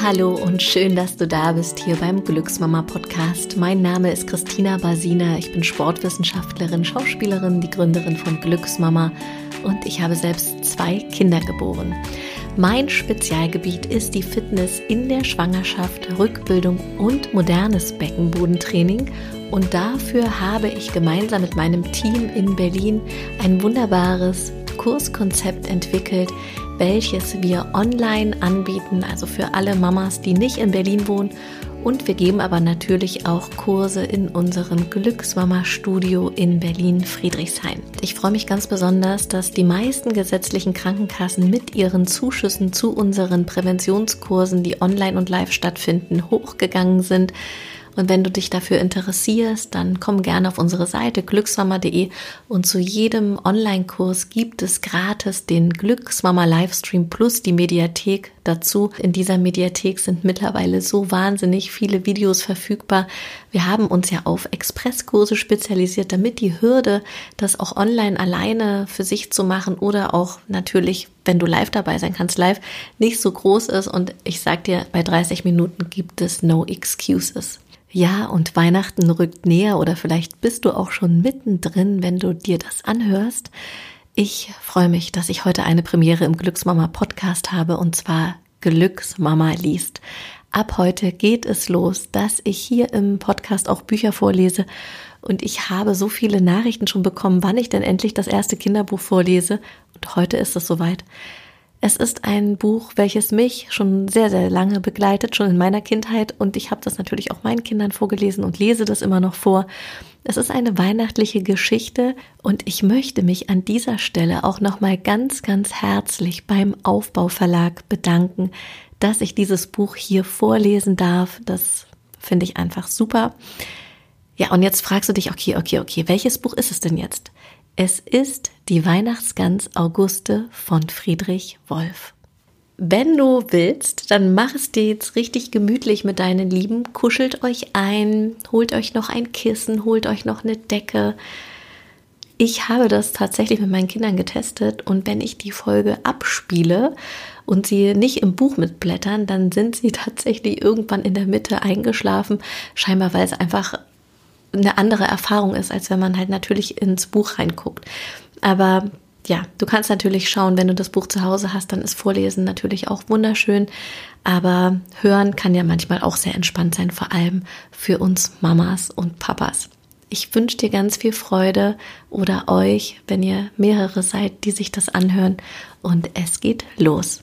Hallo und schön, dass du da bist hier beim Glücksmama Podcast. Mein Name ist Christina Basina. Ich bin Sportwissenschaftlerin, Schauspielerin, die Gründerin von Glücksmama und ich habe selbst zwei Kinder geboren. Mein Spezialgebiet ist die Fitness in der Schwangerschaft, Rückbildung und modernes Beckenbodentraining. Und dafür habe ich gemeinsam mit meinem Team in Berlin ein wunderbares Kurskonzept entwickelt, welches wir online anbieten, also für alle Mamas, die nicht in Berlin wohnen. Und wir geben aber natürlich auch Kurse in unserem Glücksmama-Studio in Berlin-Friedrichshain. Ich freue mich ganz besonders, dass die meisten gesetzlichen Krankenkassen mit ihren Zuschüssen zu unseren Präventionskursen, die online und live stattfinden, hochgegangen sind. Und wenn du dich dafür interessierst, dann komm gerne auf unsere Seite glücksmama.de und zu jedem Online-Kurs gibt es gratis den Glücksmama Livestream plus die Mediathek dazu. In dieser Mediathek sind mittlerweile so wahnsinnig viele Videos verfügbar. Wir haben uns ja auf Expresskurse spezialisiert, damit die Hürde, das auch online alleine für sich zu machen oder auch natürlich, wenn du live dabei sein kannst, live nicht so groß ist. Und ich sag dir, bei 30 Minuten gibt es no excuses. Ja, und Weihnachten rückt näher oder vielleicht bist du auch schon mittendrin, wenn du dir das anhörst. Ich freue mich, dass ich heute eine Premiere im Glücksmama Podcast habe und zwar Glücksmama liest. Ab heute geht es los, dass ich hier im Podcast auch Bücher vorlese und ich habe so viele Nachrichten schon bekommen, wann ich denn endlich das erste Kinderbuch vorlese und heute ist es soweit. Es ist ein Buch, welches mich schon sehr, sehr lange begleitet, schon in meiner Kindheit. Und ich habe das natürlich auch meinen Kindern vorgelesen und lese das immer noch vor. Es ist eine weihnachtliche Geschichte und ich möchte mich an dieser Stelle auch nochmal ganz, ganz herzlich beim Aufbauverlag bedanken, dass ich dieses Buch hier vorlesen darf. Das finde ich einfach super. Ja, und jetzt fragst du dich, okay, okay, okay, welches Buch ist es denn jetzt? Es ist die Weihnachtsgans Auguste von Friedrich Wolf. Wenn du willst, dann mach es dir jetzt richtig gemütlich mit deinen Lieben, kuschelt euch ein, holt euch noch ein Kissen, holt euch noch eine Decke. Ich habe das tatsächlich mit meinen Kindern getestet und wenn ich die Folge abspiele und sie nicht im Buch mitblättern, dann sind sie tatsächlich irgendwann in der Mitte eingeschlafen, scheinbar weil es einfach eine andere Erfahrung ist, als wenn man halt natürlich ins Buch reinguckt. Aber ja, du kannst natürlich schauen, wenn du das Buch zu Hause hast, dann ist Vorlesen natürlich auch wunderschön. Aber hören kann ja manchmal auch sehr entspannt sein, vor allem für uns Mamas und Papas. Ich wünsche dir ganz viel Freude oder euch, wenn ihr mehrere seid, die sich das anhören. Und es geht los.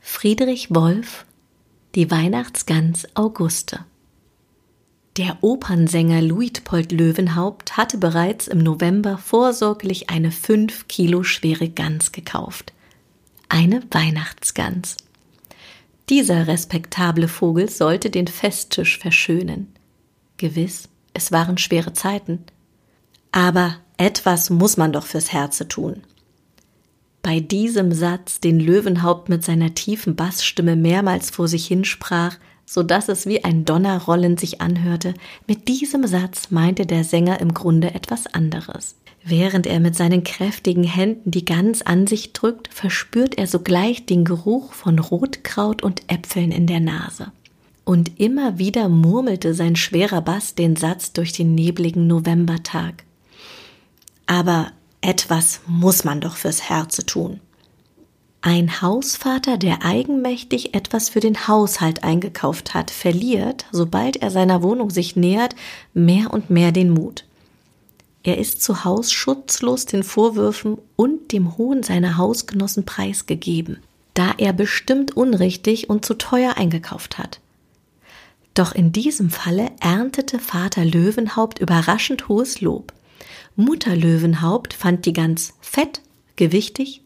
Friedrich Wolf, die Weihnachtsgans Auguste. Der Opernsänger Luitpold Löwenhaupt hatte bereits im November vorsorglich eine fünf Kilo schwere Gans gekauft. Eine Weihnachtsgans. Dieser respektable Vogel sollte den Festtisch verschönen. Gewiss, es waren schwere Zeiten. Aber etwas muss man doch fürs Herze tun. Bei diesem Satz, den Löwenhaupt mit seiner tiefen Bassstimme mehrmals vor sich hinsprach, so dass es wie ein Donnerrollen sich anhörte. Mit diesem Satz meinte der Sänger im Grunde etwas anderes. Während er mit seinen kräftigen Händen die Gans an sich drückt, verspürt er sogleich den Geruch von Rotkraut und Äpfeln in der Nase. Und immer wieder murmelte sein schwerer Bass den Satz durch den nebligen Novembertag. Aber etwas muss man doch fürs Herze tun. Ein Hausvater, der eigenmächtig etwas für den Haushalt eingekauft hat, verliert, sobald er seiner Wohnung sich nähert, mehr und mehr den Mut. Er ist zu Haus schutzlos den Vorwürfen und dem Hohn seiner Hausgenossen preisgegeben, da er bestimmt unrichtig und zu teuer eingekauft hat. Doch in diesem Falle erntete Vater Löwenhaupt überraschend hohes Lob. Mutter Löwenhaupt fand die Gans fett, gewichtig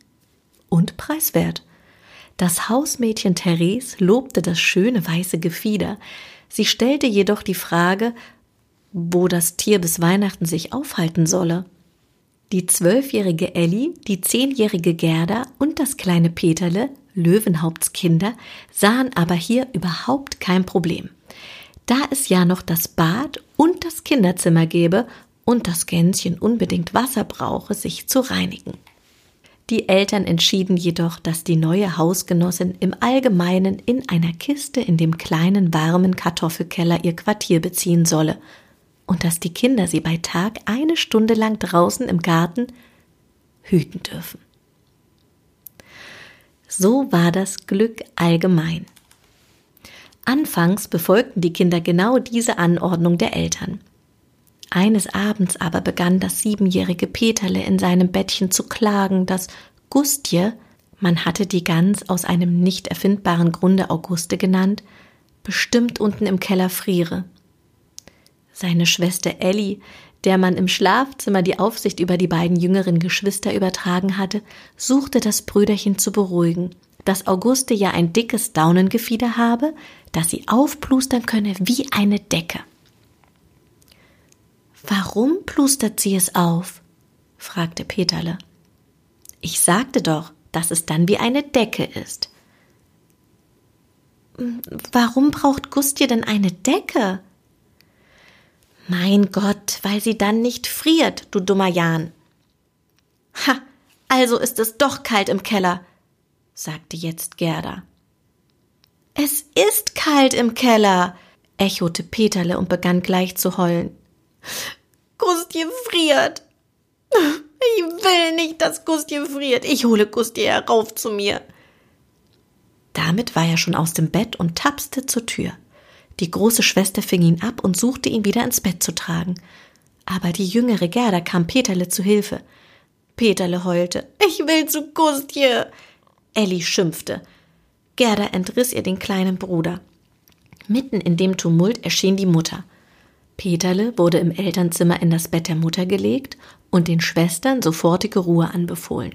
und preiswert. Das Hausmädchen Therese lobte das schöne weiße Gefieder. Sie stellte jedoch die Frage, wo das Tier bis Weihnachten sich aufhalten solle. Die zwölfjährige Elli, die zehnjährige Gerda und das kleine Peterle, Löwenhaupts Kinder, sahen aber hier überhaupt kein Problem. Da es ja noch das Bad und das Kinderzimmer gäbe und das Gänschen unbedingt Wasser brauche, sich zu reinigen. Die Eltern entschieden jedoch, dass die neue Hausgenossin im Allgemeinen in einer Kiste in dem kleinen warmen Kartoffelkeller ihr Quartier beziehen solle und dass die Kinder sie bei Tag eine Stunde lang draußen im Garten hüten dürfen. So war das Glück allgemein. Anfangs befolgten die Kinder genau diese Anordnung der Eltern. Eines Abends aber begann das siebenjährige Peterle in seinem Bettchen zu klagen, dass Gustje, man hatte die Gans aus einem nicht erfindbaren Grunde Auguste genannt, bestimmt unten im Keller friere. Seine Schwester Elli, der man im Schlafzimmer die Aufsicht über die beiden jüngeren Geschwister übertragen hatte, suchte das Brüderchen zu beruhigen, dass Auguste ja ein dickes Daunengefieder habe, das sie aufplustern könne wie eine Decke. Warum plustert sie es auf? fragte Peterle. Ich sagte doch, dass es dann wie eine Decke ist. Warum braucht Gustje denn eine Decke? Mein Gott, weil sie dann nicht friert, du dummer Jan. Ha, also ist es doch kalt im Keller, sagte jetzt Gerda. Es ist kalt im Keller, echote Peterle und begann gleich zu heulen. Gustje friert. Ich will nicht, dass Gustje friert. Ich hole Gustje herauf zu mir. Damit war er schon aus dem Bett und tapste zur Tür. Die große Schwester fing ihn ab und suchte ihn wieder ins Bett zu tragen. Aber die jüngere Gerda kam Peterle zu Hilfe. Peterle heulte. Ich will zu Gustje. Elli schimpfte. Gerda entriss ihr den kleinen Bruder. Mitten in dem Tumult erschien die Mutter. Peterle wurde im Elternzimmer in das Bett der Mutter gelegt und den Schwestern sofortige Ruhe anbefohlen.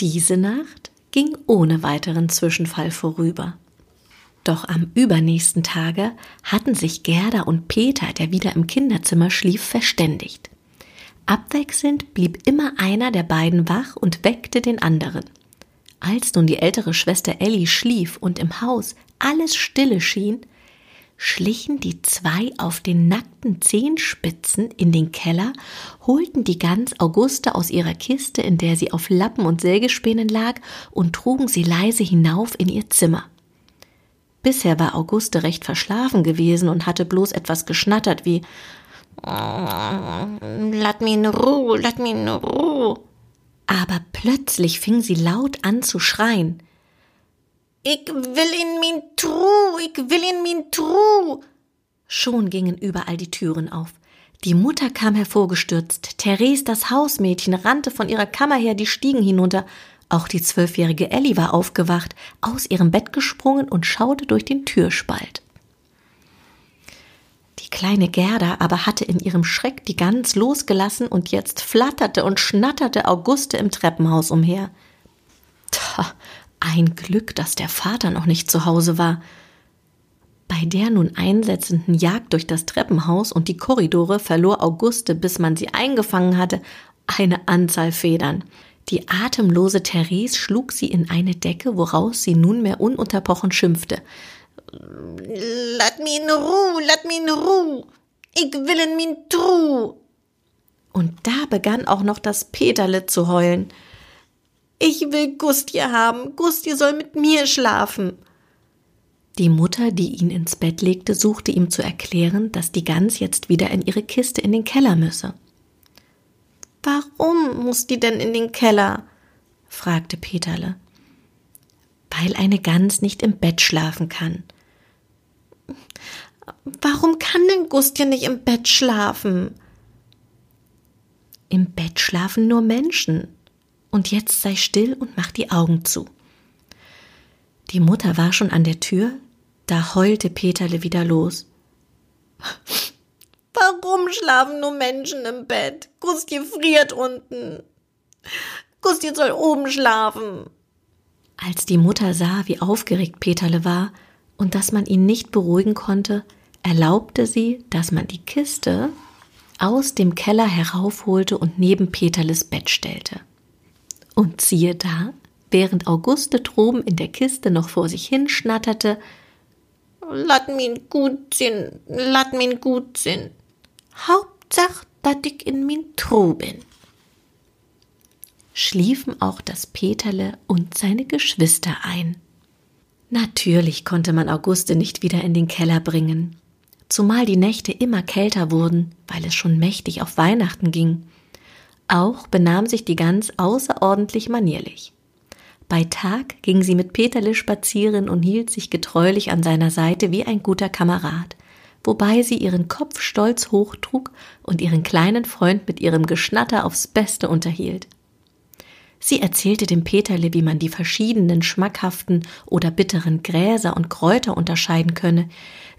Diese Nacht ging ohne weiteren Zwischenfall vorüber. Doch am übernächsten Tage hatten sich Gerda und Peter, der wieder im Kinderzimmer schlief, verständigt. Abwechselnd blieb immer einer der beiden wach und weckte den anderen. Als nun die ältere Schwester Elli schlief und im Haus alles stille schien, schlichen die zwei auf den nackten Zehenspitzen in den Keller, holten die Gans Auguste aus ihrer Kiste, in der sie auf Lappen und Sägespänen lag, und trugen sie leise hinauf in ihr Zimmer. Bisher war Auguste recht verschlafen gewesen und hatte bloß etwas geschnattert wie Lass mich in Ruhe, lass mich in Ruhe. Aber plötzlich fing sie laut an zu schreien. Ich will in min Truh, ich will in min Truh. Schon gingen überall die Türen auf. Die Mutter kam hervorgestürzt. Therese, das Hausmädchen, rannte von ihrer Kammer her die Stiegen hinunter. Auch die zwölfjährige Elli war aufgewacht, aus ihrem Bett gesprungen und schaute durch den Türspalt. Die kleine Gerda aber hatte in ihrem Schreck die Gans losgelassen und jetzt flatterte und schnatterte Auguste im Treppenhaus umher. Tja, ein Glück, dass der Vater noch nicht zu Hause war. Bei der nun einsetzenden Jagd durch das Treppenhaus und die Korridore verlor Auguste, bis man sie eingefangen hatte, eine Anzahl Federn. Die atemlose Therese schlug sie in eine Decke, woraus sie nunmehr ununterbrochen schimpfte. Lass mich in Ruhe, lass mich in Ruhe. Ich will in min Truh. Und da begann auch noch das Peterle zu heulen. Ich will Gustje haben. Gustje soll mit mir schlafen. Die Mutter, die ihn ins Bett legte, suchte ihm zu erklären, dass die Gans jetzt wieder in ihre Kiste in den Keller müsse. Warum muss die denn in den Keller? fragte Peterle. Weil eine Gans nicht im Bett schlafen kann. Warum kann denn Gustje nicht im Bett schlafen? Im Bett schlafen nur Menschen, und jetzt sei still und mach die Augen zu. Die Mutter war schon an der Tür, da heulte Peterle wieder los. Warum schlafen nur Menschen im Bett? Gustje friert unten. Gustje soll oben schlafen. Als die Mutter sah, wie aufgeregt Peterle war und dass man ihn nicht beruhigen konnte, erlaubte sie, dass man die Kiste aus dem Keller heraufholte und neben Peterles Bett stellte. Und siehe da, während Auguste droben in der Kiste noch vor sich hin schnatterte, Lass min gut sinn, lass min gut sinn. Hauptsache, dass ich in min Truh bin. schliefen auch das Peterle und seine Geschwister ein. Natürlich konnte man Auguste nicht wieder in den Keller bringen, zumal die Nächte immer kälter wurden, weil es schon mächtig auf Weihnachten ging. Auch benahm sich die Gans außerordentlich manierlich. Bei Tag ging sie mit Peterle spazieren und hielt sich getreulich an seiner Seite wie ein guter Kamerad, wobei sie ihren Kopf stolz hochtrug und ihren kleinen Freund mit ihrem Geschnatter aufs Beste unterhielt. Sie erzählte dem Peterle, wie man die verschiedenen schmackhaften oder bitteren Gräser und Kräuter unterscheiden könne,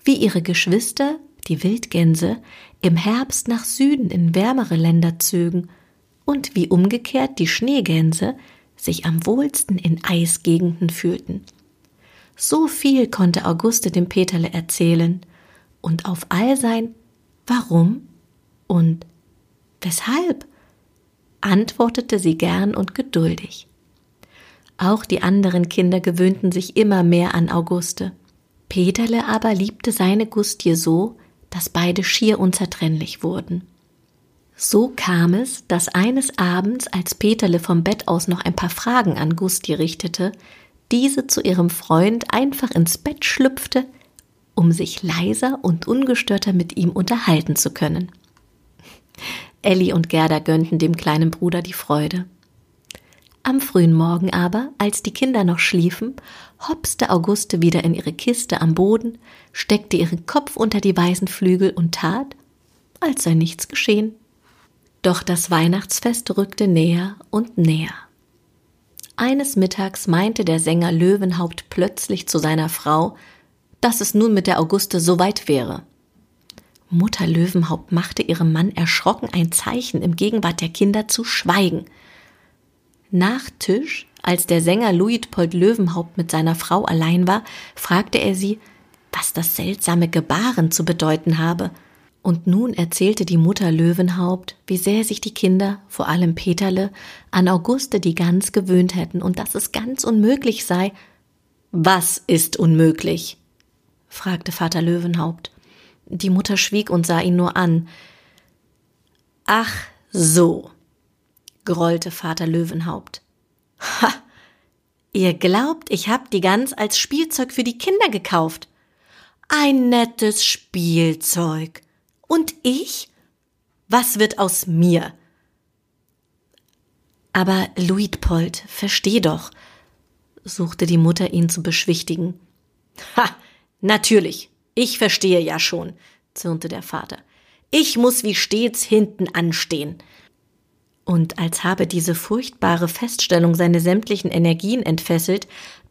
wie ihre Geschwister, die Wildgänse, im Herbst nach Süden in wärmere Länder zögen und wie umgekehrt die Schneegänse sich am wohlsten in Eisgegenden fühlten. So viel konnte Auguste dem Peterle erzählen und auf all sein Warum und Weshalb antwortete sie gern und geduldig. Auch die anderen Kinder gewöhnten sich immer mehr an Auguste. Peterle aber liebte seine Gustie so, dass beide schier unzertrennlich wurden. So kam es, dass eines Abends, als Peterle vom Bett aus noch ein paar Fragen an Gusti richtete, diese zu ihrem Freund einfach ins Bett schlüpfte, um sich leiser und ungestörter mit ihm unterhalten zu können. Elli und Gerda gönnten dem kleinen Bruder die Freude. Am frühen Morgen aber, als die Kinder noch schliefen, hopste Auguste wieder in ihre Kiste am Boden, steckte ihren Kopf unter die weißen Flügel und tat, als sei nichts geschehen. Doch das Weihnachtsfest rückte näher und näher. Eines Mittags meinte der Sänger Löwenhaupt plötzlich zu seiner Frau, dass es nun mit der Auguste so weit wäre. Mutter Löwenhaupt machte ihrem Mann erschrocken ein Zeichen, im Gegenwart der Kinder zu schweigen. Nach Tisch, als der Sänger Luitpold Löwenhaupt mit seiner Frau allein war, fragte er sie, was das seltsame Gebaren zu bedeuten habe – und nun erzählte die Mutter Löwenhaupt, wie sehr sich die Kinder, vor allem Peterle, an Auguste die Gans gewöhnt hätten und dass es ganz unmöglich sei. Was ist unmöglich? fragte Vater Löwenhaupt. Die Mutter schwieg und sah ihn nur an. Ach so, grollte Vater Löwenhaupt. Ha! Ihr glaubt, ich hab die Gans als Spielzeug für die Kinder gekauft. Ein nettes Spielzeug. Und ich? Was wird aus mir? Aber Luitpold, versteh doch, suchte die Mutter ihn zu beschwichtigen. Ha, natürlich, ich verstehe ja schon, zürnte der Vater. Ich muss wie stets hinten anstehen. Und als habe diese furchtbare Feststellung seine sämtlichen Energien entfesselt,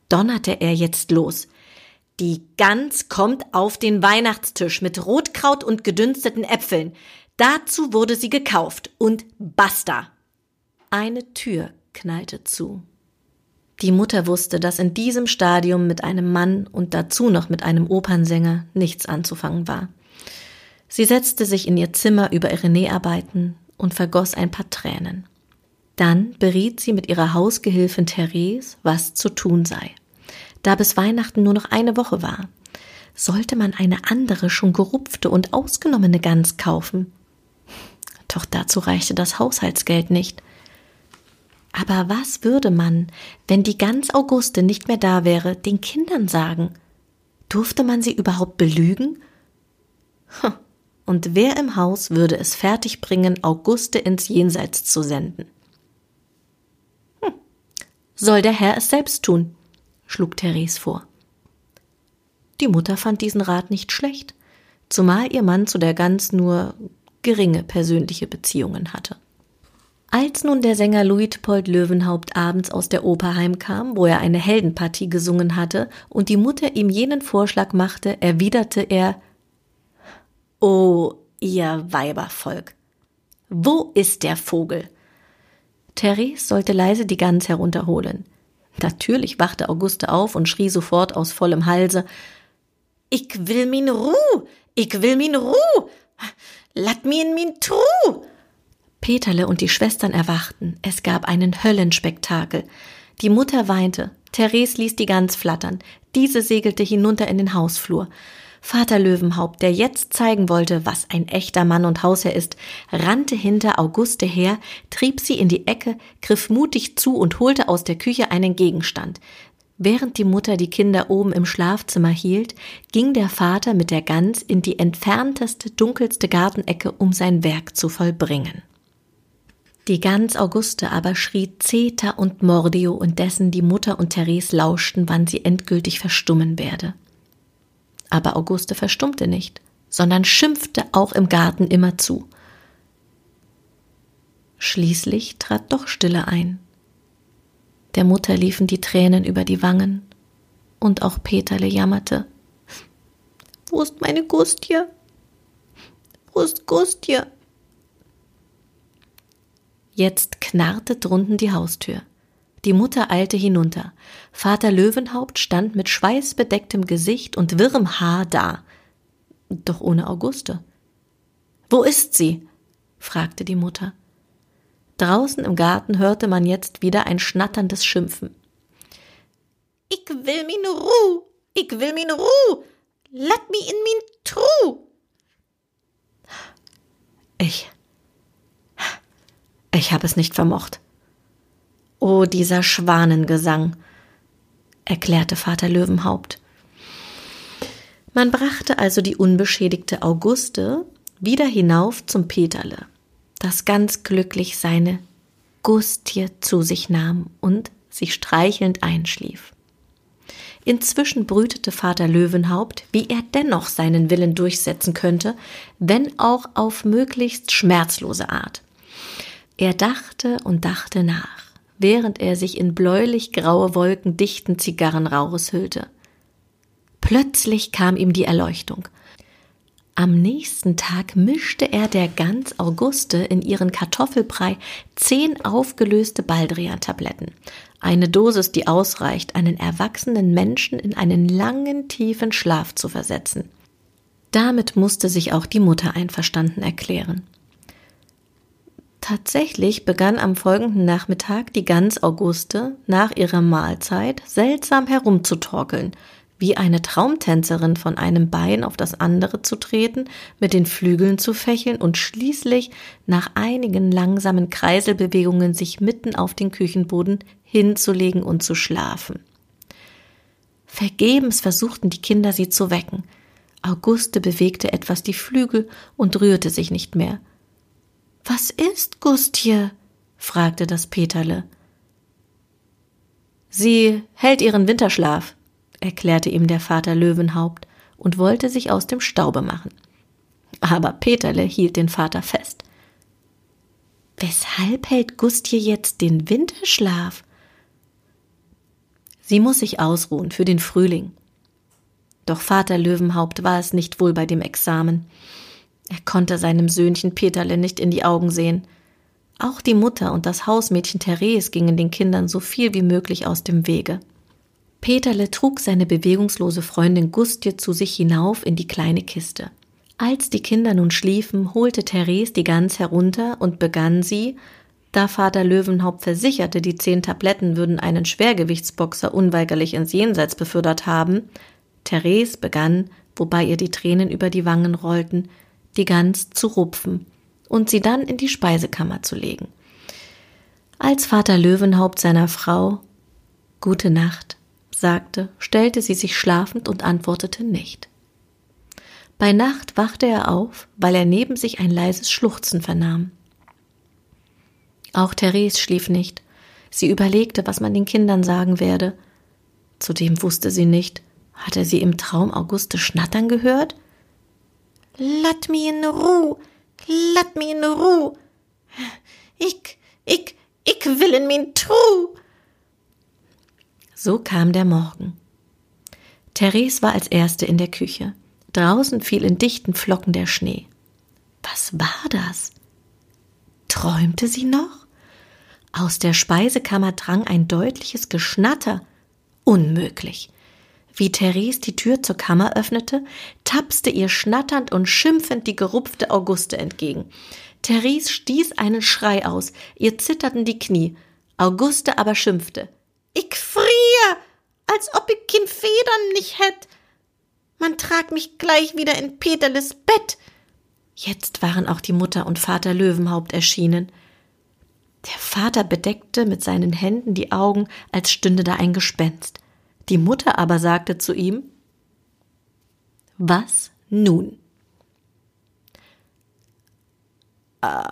donnerte er jetzt los. Die Gans kommt auf den Weihnachtstisch mit Rotkraut und gedünsteten Äpfeln. Dazu wurde sie gekauft und basta. Eine Tür knallte zu. Die Mutter wusste, dass in diesem Stadium mit einem Mann und dazu noch mit einem Opernsänger nichts anzufangen war. Sie setzte sich in ihr Zimmer über ihre Näharbeiten und vergoss ein paar Tränen. Dann beriet sie mit ihrer Hausgehilfin Therese, was zu tun sei da bis Weihnachten nur noch eine Woche war. Sollte man eine andere, schon gerupfte und ausgenommene Gans kaufen? Doch dazu reichte das Haushaltsgeld nicht. Aber was würde man, wenn die Gans Auguste nicht mehr da wäre, den Kindern sagen? Durfte man sie überhaupt belügen? Und wer im Haus würde es fertigbringen, Auguste ins Jenseits zu senden? Hm. Soll der Herr es selbst tun? Schlug Therese vor. Die Mutter fand diesen Rat nicht schlecht, zumal ihr Mann zu der Gans nur geringe persönliche Beziehungen hatte. Als nun der Sänger Luitpold Löwenhaupt abends aus der Oper heimkam, wo er eine Heldenpartie gesungen hatte, und die Mutter ihm jenen Vorschlag machte, erwiderte er Oh, ihr Weibervolk. Wo ist der Vogel? Therese sollte leise die Gans herunterholen. Natürlich wachte Auguste auf und schrie sofort aus vollem Halse Ich will min Ruh, ich will min Ruh, lat mi in min Truh. Peterle und die Schwestern erwachten. Es gab einen Höllenspektakel. Die Mutter weinte. Therese ließ die Gans flattern. Diese segelte hinunter in den Hausflur. Vater Löwenhaupt, der jetzt zeigen wollte, was ein echter Mann und Hausherr ist, rannte hinter Auguste her, trieb sie in die Ecke, griff mutig zu und holte aus der Küche einen Gegenstand. Während die Mutter die Kinder oben im Schlafzimmer hielt, ging der Vater mit der Gans in die entfernteste, dunkelste Gartenecke, um sein Werk zu vollbringen. Die Gans Auguste aber schrie Zeta und Mordio, und dessen die Mutter und Therese lauschten, wann sie endgültig verstummen werde. Aber Auguste verstummte nicht, sondern schimpfte auch im Garten immer zu. Schließlich trat doch Stille ein. Der Mutter liefen die Tränen über die Wangen, und auch Peterle jammerte. Wo ist meine Gustje? Wo ist Gustje? Jetzt knarrte drunten die Haustür. Die Mutter eilte hinunter. Vater Löwenhaupt stand mit schweißbedecktem Gesicht und wirrem Haar da. Doch ohne Auguste. Wo ist sie? fragte die Mutter. Draußen im Garten hörte man jetzt wieder ein schnatterndes Schimpfen. Ich will min Ruh, ich will min Ruh, lass mi in min Truh. Ich, ich habe es nicht vermocht. Oh, dieser Schwanengesang, erklärte Vater Löwenhaupt. Man brachte also die unbeschädigte Auguste wieder hinauf zum Peterle, das ganz glücklich seine Gustie zu sich nahm und sich streichelnd einschlief. Inzwischen brütete Vater Löwenhaupt, wie er dennoch seinen Willen durchsetzen könnte, wenn auch auf möglichst schmerzlose Art. Er dachte und dachte nach während er sich in bläulich graue Wolken dichten Zigarrenrauches hüllte. Plötzlich kam ihm die Erleuchtung. Am nächsten Tag mischte er der Gans Auguste in ihren Kartoffelbrei zehn aufgelöste Baldrian-Tabletten. Eine Dosis, die ausreicht, einen erwachsenen Menschen in einen langen, tiefen Schlaf zu versetzen. Damit musste sich auch die Mutter einverstanden erklären. Tatsächlich begann am folgenden Nachmittag die Gans Auguste nach ihrer Mahlzeit seltsam herumzutorkeln, wie eine Traumtänzerin von einem Bein auf das andere zu treten, mit den Flügeln zu fächeln und schließlich nach einigen langsamen Kreiselbewegungen sich mitten auf den Küchenboden hinzulegen und zu schlafen. Vergebens versuchten die Kinder sie zu wecken. Auguste bewegte etwas die Flügel und rührte sich nicht mehr. Was ist Gustje? fragte das Peterle. Sie hält ihren Winterschlaf, erklärte ihm der Vater Löwenhaupt und wollte sich aus dem Staube machen. Aber Peterle hielt den Vater fest. Weshalb hält Gustje jetzt den Winterschlaf? Sie muss sich ausruhen für den Frühling. Doch Vater Löwenhaupt war es nicht wohl bei dem Examen. Er konnte seinem Söhnchen Peterle nicht in die Augen sehen. Auch die Mutter und das Hausmädchen Therese gingen den Kindern so viel wie möglich aus dem Wege. Peterle trug seine bewegungslose Freundin Gustje zu sich hinauf in die kleine Kiste. Als die Kinder nun schliefen, holte Therese die Gans herunter und begann sie, da Vater Löwenhaupt versicherte, die zehn Tabletten würden einen Schwergewichtsboxer unweigerlich ins Jenseits befördert haben, Therese begann, wobei ihr die Tränen über die Wangen rollten, die Gans zu rupfen und sie dann in die Speisekammer zu legen. Als Vater Löwenhaupt seiner Frau Gute Nacht sagte, stellte sie sich schlafend und antwortete nicht. Bei Nacht wachte er auf, weil er neben sich ein leises Schluchzen vernahm. Auch Therese schlief nicht. Sie überlegte, was man den Kindern sagen werde. Zudem wusste sie nicht, hatte sie im Traum Auguste schnattern gehört? Lass mi in Ruh, lass mi in Ruh. Ich, ich, ich will in min Truh. So kam der Morgen. Therese war als erste in der Küche. Draußen fiel in dichten Flocken der Schnee. Was war das? Träumte sie noch? Aus der Speisekammer drang ein deutliches Geschnatter. Unmöglich. Wie Therese die Tür zur Kammer öffnete, tapste ihr schnatternd und schimpfend die gerupfte Auguste entgegen. Therese stieß einen Schrei aus, ihr zitterten die Knie. Auguste aber schimpfte. Ich friere, als ob ich kein Federn nicht hätt. Man trag mich gleich wieder in Peterles Bett. Jetzt waren auch die Mutter und Vater Löwenhaupt erschienen. Der Vater bedeckte mit seinen Händen die Augen, als stünde da ein Gespenst. Die Mutter aber sagte zu ihm Was nun? Äh,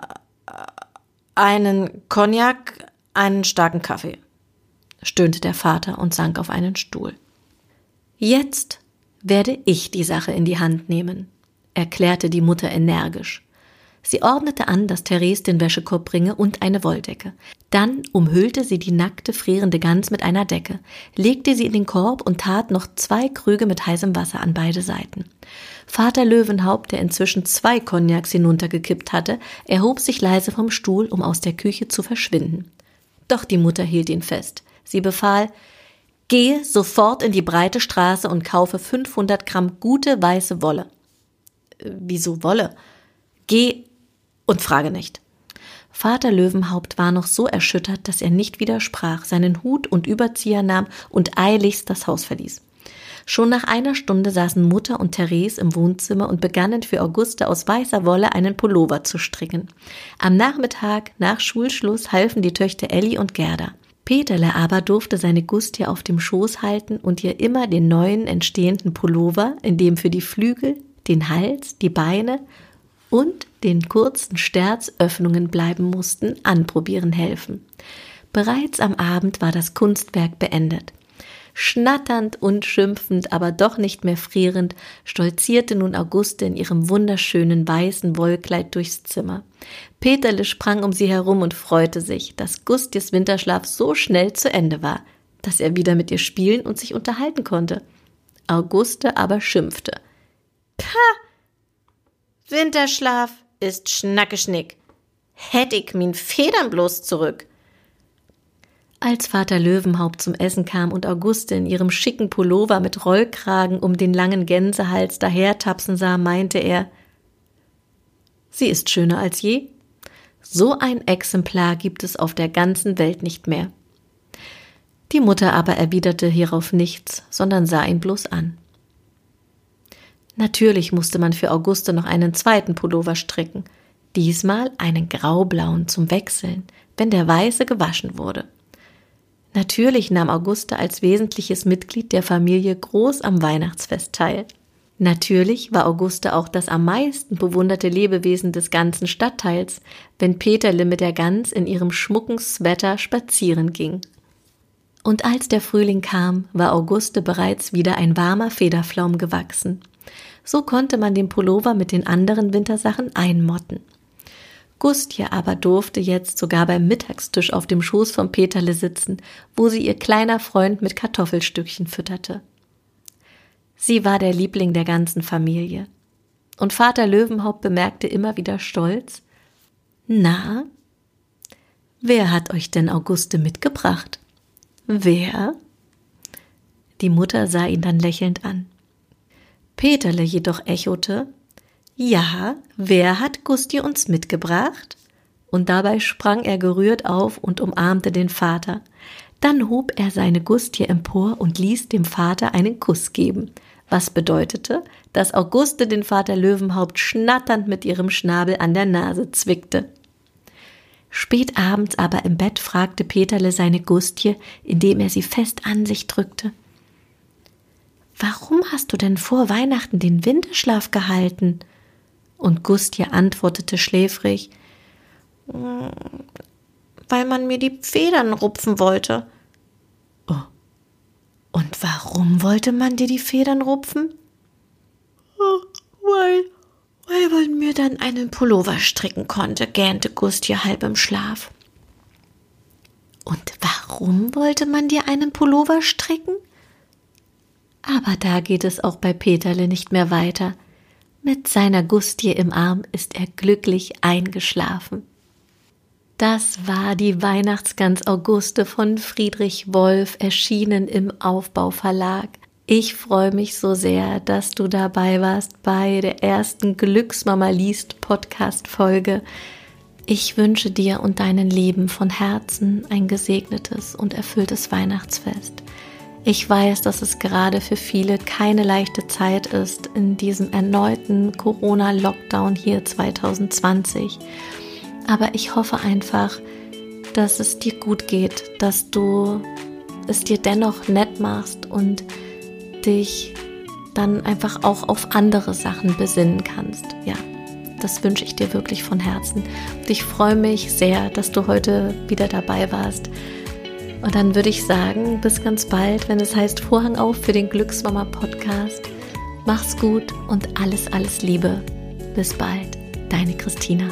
einen Cognac, einen starken Kaffee, stöhnte der Vater und sank auf einen Stuhl. Jetzt werde ich die Sache in die Hand nehmen, erklärte die Mutter energisch. Sie ordnete an, dass Therese den Wäschekorb bringe und eine Wolldecke. Dann umhüllte sie die nackte, frierende Gans mit einer Decke, legte sie in den Korb und tat noch zwei Krüge mit heißem Wasser an beide Seiten. Vater Löwenhaupt, der inzwischen zwei Cognacs hinuntergekippt hatte, erhob sich leise vom Stuhl, um aus der Küche zu verschwinden. Doch die Mutter hielt ihn fest. Sie befahl, Gehe sofort in die breite Straße und kaufe 500 Gramm gute weiße Wolle. Äh, wieso Wolle? Geh und frage nicht. Vater Löwenhaupt war noch so erschüttert, dass er nicht widersprach, seinen Hut und Überzieher nahm und eiligst das Haus verließ. Schon nach einer Stunde saßen Mutter und Therese im Wohnzimmer und begannen für Auguste aus weißer Wolle einen Pullover zu stricken. Am Nachmittag, nach Schulschluss, halfen die Töchter Elli und Gerda. Peterle aber durfte seine Gustia auf dem Schoß halten und ihr immer den neuen entstehenden Pullover, in dem für die Flügel, den Hals, die Beine und den kurzen Sterz Öffnungen bleiben mussten, anprobieren helfen. Bereits am Abend war das Kunstwerk beendet. Schnatternd und schimpfend, aber doch nicht mehr frierend, stolzierte nun Auguste in ihrem wunderschönen weißen Wollkleid durchs Zimmer. Peterle sprang um sie herum und freute sich, dass Gustis Winterschlaf so schnell zu Ende war, dass er wieder mit ihr spielen und sich unterhalten konnte. Auguste aber schimpfte. Pah! Winterschlaf ist Schnackeschnick. Hätt ich min Federn bloß zurück. Als Vater Löwenhaupt zum Essen kam und Auguste in ihrem schicken Pullover mit Rollkragen um den langen Gänsehals dahertapsen sah, meinte er, sie ist schöner als je. So ein Exemplar gibt es auf der ganzen Welt nicht mehr. Die Mutter aber erwiderte hierauf nichts, sondern sah ihn bloß an. Natürlich musste man für Auguste noch einen zweiten Pullover stricken, diesmal einen graublauen zum Wechseln, wenn der weiße gewaschen wurde. Natürlich nahm Auguste als wesentliches Mitglied der Familie groß am Weihnachtsfest teil. Natürlich war Auguste auch das am meisten bewunderte Lebewesen des ganzen Stadtteils, wenn Peterle mit der Gans in ihrem schmucken Sweater spazieren ging. Und als der Frühling kam, war Auguste bereits wieder ein warmer Federflaum gewachsen. So konnte man den Pullover mit den anderen Wintersachen einmotten. Gustje aber durfte jetzt sogar beim Mittagstisch auf dem Schoß von Peterle sitzen, wo sie ihr kleiner Freund mit Kartoffelstückchen fütterte. Sie war der Liebling der ganzen Familie. Und Vater Löwenhaupt bemerkte immer wieder stolz, na, wer hat euch denn Auguste mitgebracht? Wer? Die Mutter sah ihn dann lächelnd an. Peterle jedoch echote, ja, wer hat Gusti uns mitgebracht? Und dabei sprang er gerührt auf und umarmte den Vater. Dann hob er seine Gustie empor und ließ dem Vater einen Kuss geben, was bedeutete, dass Auguste den Vater Löwenhaupt schnatternd mit ihrem Schnabel an der Nase zwickte. Spät abends aber im Bett fragte Peterle seine Gustie, indem er sie fest an sich drückte. Warum hast du denn vor Weihnachten den Winterschlaf gehalten? Und Gustje antwortete schläfrig, hm, weil man mir die Federn rupfen wollte. Oh. Und warum wollte man dir die Federn rupfen? Oh, weil, weil man mir dann einen Pullover stricken konnte, gähnte Gustje halb im Schlaf. Und warum wollte man dir einen Pullover stricken? Aber da geht es auch bei Peterle nicht mehr weiter. Mit seiner Gustie im Arm ist er glücklich eingeschlafen. Das war die Weihnachtsgans Auguste von Friedrich Wolf, erschienen im Aufbauverlag. Ich freue mich so sehr, dass du dabei warst bei der ersten Glücksmama liest Podcast Folge. Ich wünsche dir und deinen Lieben von Herzen ein gesegnetes und erfülltes Weihnachtsfest. Ich weiß, dass es gerade für viele keine leichte Zeit ist in diesem erneuten Corona-Lockdown hier 2020. Aber ich hoffe einfach, dass es dir gut geht, dass du es dir dennoch nett machst und dich dann einfach auch auf andere Sachen besinnen kannst. Ja, das wünsche ich dir wirklich von Herzen. Und ich freue mich sehr, dass du heute wieder dabei warst. Und dann würde ich sagen, bis ganz bald, wenn es heißt Vorhang auf für den Glücksmama Podcast. Mach's gut und alles, alles Liebe. Bis bald, deine Christina.